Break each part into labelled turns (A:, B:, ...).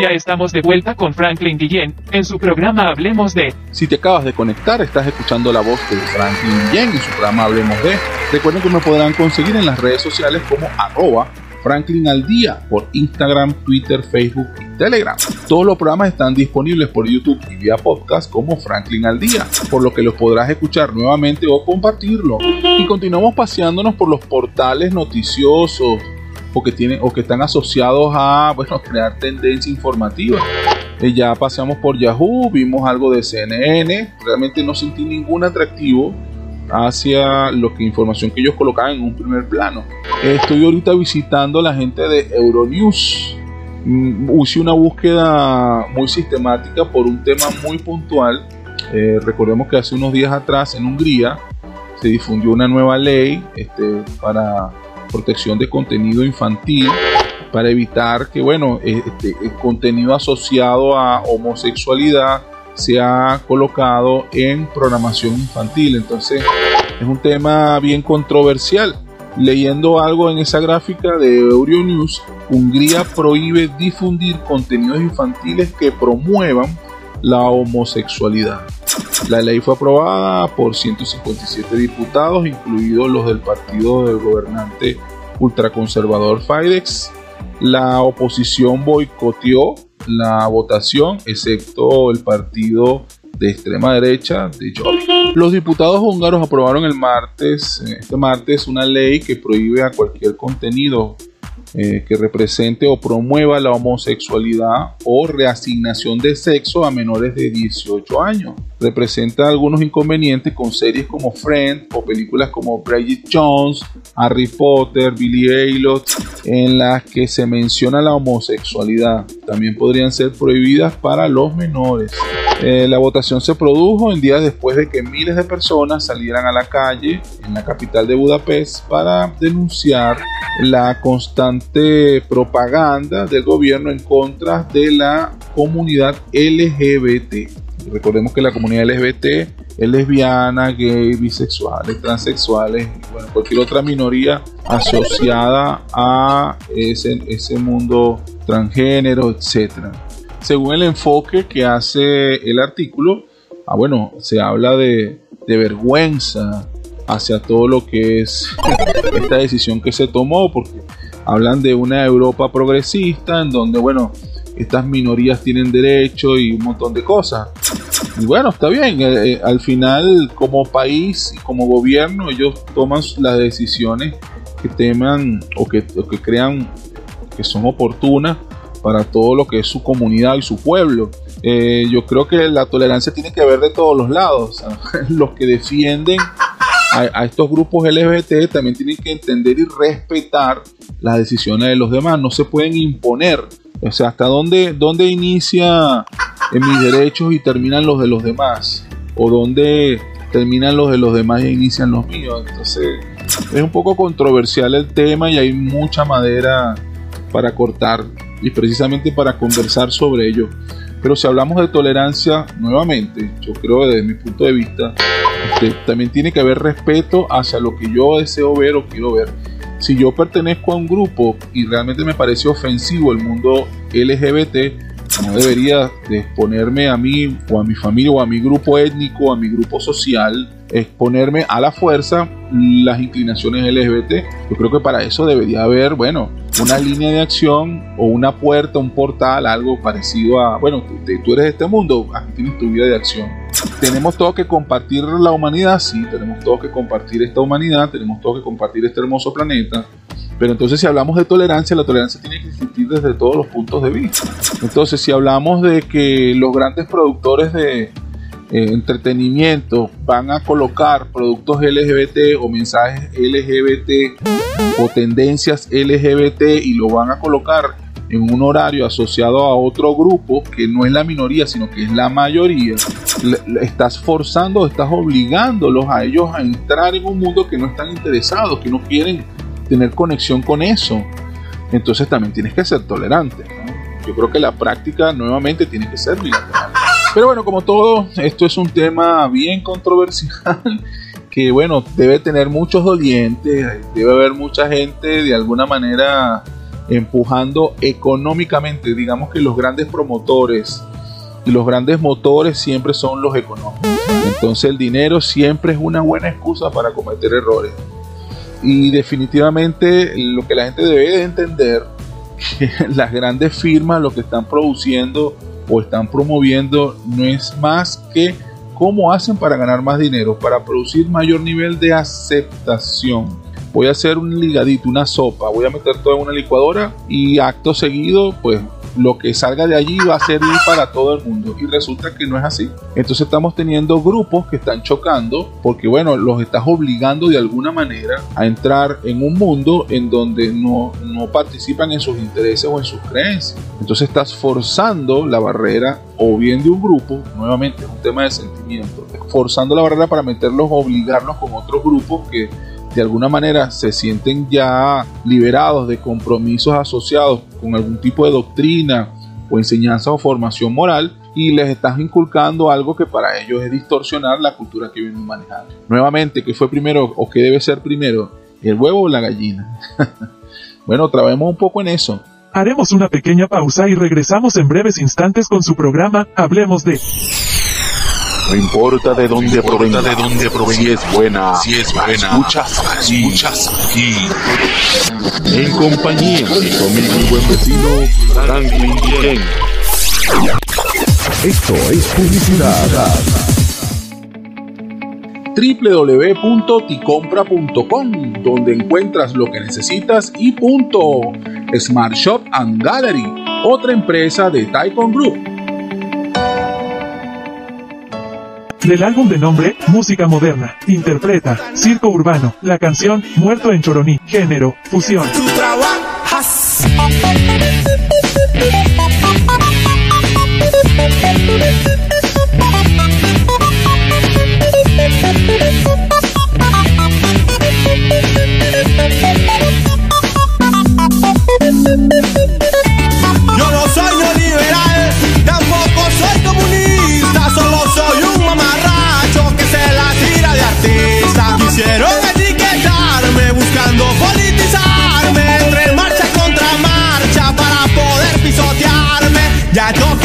A: Ya estamos de vuelta con Franklin Guillén en su programa Hablemos de.
B: Si te acabas de conectar, estás escuchando la voz de Franklin Guillén en su programa Hablemos de. Recuerden que me podrán conseguir en las redes sociales como arroba Franklin al día por Instagram, Twitter, Facebook y Telegram. Todos los programas están disponibles por YouTube y vía podcast como Franklin al día, por lo que los podrás escuchar nuevamente o compartirlo. Y continuamos paseándonos por los portales noticiosos o que tienen o que están asociados a bueno crear tendencia informativa. Eh, ya paseamos por Yahoo, vimos algo de CNN, realmente no sentí ningún atractivo hacia lo que información que ellos colocaban en un primer plano. Estoy ahorita visitando a la gente de Euronews. Mm, hice una búsqueda muy sistemática por un tema muy puntual. Eh, recordemos que hace unos días atrás en Hungría se difundió una nueva ley este, para protección de contenido infantil para evitar que bueno este, el contenido asociado a homosexualidad se ha colocado en programación infantil. Entonces es un tema bien controversial. Leyendo algo en esa gráfica de Euronews, Hungría prohíbe difundir contenidos infantiles que promuevan la homosexualidad. La ley fue aprobada por 157 diputados, incluidos los del partido del gobernante ultraconservador Fidex. La oposición boicoteó la votación, excepto el partido de extrema derecha de Los diputados húngaros aprobaron el martes, este martes, una ley que prohíbe a cualquier contenido eh, que represente o promueva la homosexualidad o reasignación de sexo a menores de 18 años. Representa algunos inconvenientes con series como Friends o películas como Bridget Jones, Harry Potter, Billy Elliot, en las que se menciona la homosexualidad. También podrían ser prohibidas para los menores. Eh, la votación se produjo en días después de que miles de personas salieran a la calle en la capital de Budapest para denunciar la constante propaganda del gobierno en contra de la comunidad LGBT. Recordemos que la comunidad LGBT es lesbiana, gay, bisexuales, transexuales y bueno, cualquier otra minoría asociada a ese, ese mundo transgénero, etcétera según el enfoque que hace el artículo, ah, bueno, se habla de, vergüenza hacia todo lo que es esta decisión que se tomó, porque hablan de una Europa progresista en donde, bueno, estas minorías tienen derecho y un montón de cosas. Y bueno, está bien, eh, eh, al final como país y como gobierno ellos toman las decisiones que teman o que crean que son oportunas para todo lo que es su comunidad y su pueblo. Eh, yo creo que la tolerancia tiene que haber de todos los lados. los que defienden a, estos grupos LGBT también tienen que entender y respetar las decisiones de los demás. No se pueden imponer. O sea, hasta dónde, dónde inicia en mis derechos y terminan los de los demás. O dónde terminan los de los demás y inician los míos. Entonces es un poco controversial el tema y hay mucha madera para cortar y precisamente para conversar sobre ello. Pero si hablamos de tolerancia, nuevamente, yo creo desde mi punto de vista, este, también tiene que haber respeto hacia lo que yo deseo ver o quiero ver. Si yo pertenezco a un grupo y realmente me parece ofensivo el mundo LGBT, no debería de exponerme a mí o a mi familia o a mi grupo étnico, a mi grupo social, exponerme a la fuerza las inclinaciones LGBT. Yo creo que para eso debería haber, bueno, una línea de acción o una puerta, un portal, algo parecido a, bueno, tú, eres de este mundo, aquí tienes tu vida de acción. Tenemos todo que compartir la humanidad, sí, tenemos todo que compartir esta humanidad, tenemos todo que compartir este hermoso planeta, pero entonces si hablamos de tolerancia, la tolerancia tiene que existir desde todos los puntos de vista. Entonces si hablamos de que los grandes productores de eh, entretenimiento van a colocar productos LGBT o mensajes LGBT o tendencias LGBT y lo van a colocar en un horario asociado a otro grupo que no es la minoría, sino que es la mayoría, estás forzando, estás obligándolos a ellos a entrar en un mundo que no están interesados, que no quieren tener conexión con eso. Entonces también tienes que ser tolerante. Yo creo que la práctica nuevamente tiene que ser bilateral. Pero bueno, como todo, esto es un tema bien controversial que bueno, debe tener muchos dolientes, debe haber mucha gente de alguna manera empujando económicamente. Digamos que los grandes promotores y los grandes motores siempre son los económicos. Entonces el dinero siempre es una buena excusa para cometer errores. Y definitivamente lo que la gente debe de entender que las grandes firmas lo que están produciendo o están promoviendo no es más que cómo hacen para ganar más dinero, para producir mayor nivel de aceptación. Voy a hacer un ligadito, una sopa, voy a meter todo en una licuadora y acto seguido, pues lo que salga de allí va a servir para todo el mundo y resulta que no es así. Entonces estamos teniendo grupos que están chocando porque bueno, los estás obligando de alguna manera a entrar en un mundo en donde no, no participan en sus intereses o en sus creencias. Entonces estás forzando la barrera o bien de un grupo, nuevamente es un tema de sentimiento, forzando la barrera para meterlos obligarlos con otros grupos que de alguna manera se sienten ya liberados de compromisos asociados con algún tipo de doctrina o enseñanza o formación moral y les estás inculcando algo que para ellos es distorsionar la cultura que vienen manejando. Nuevamente, ¿qué fue primero o qué debe ser primero? ¿El huevo o la gallina? bueno, trabajemos un poco en eso.
A: Haremos una pequeña pausa y regresamos en breves instantes con su programa Hablemos de...
B: No importa de dónde provenga, de dónde provenga, si es buena,
C: si es buena,
B: escuchas aquí,
C: escuchas aquí.
B: En compañía de conmigo mi buen vecino Franklin Bien.
D: Esto es publicidad.
B: www.ticompra.com donde encuentras lo que necesitas y punto. Smart Shop and Gallery, otra empresa de Taikon Group
A: Del álbum de nombre, Música Moderna, interpreta, Circo Urbano, la canción, Muerto en Choroní, género, fusión.
E: I don't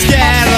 E: aguanto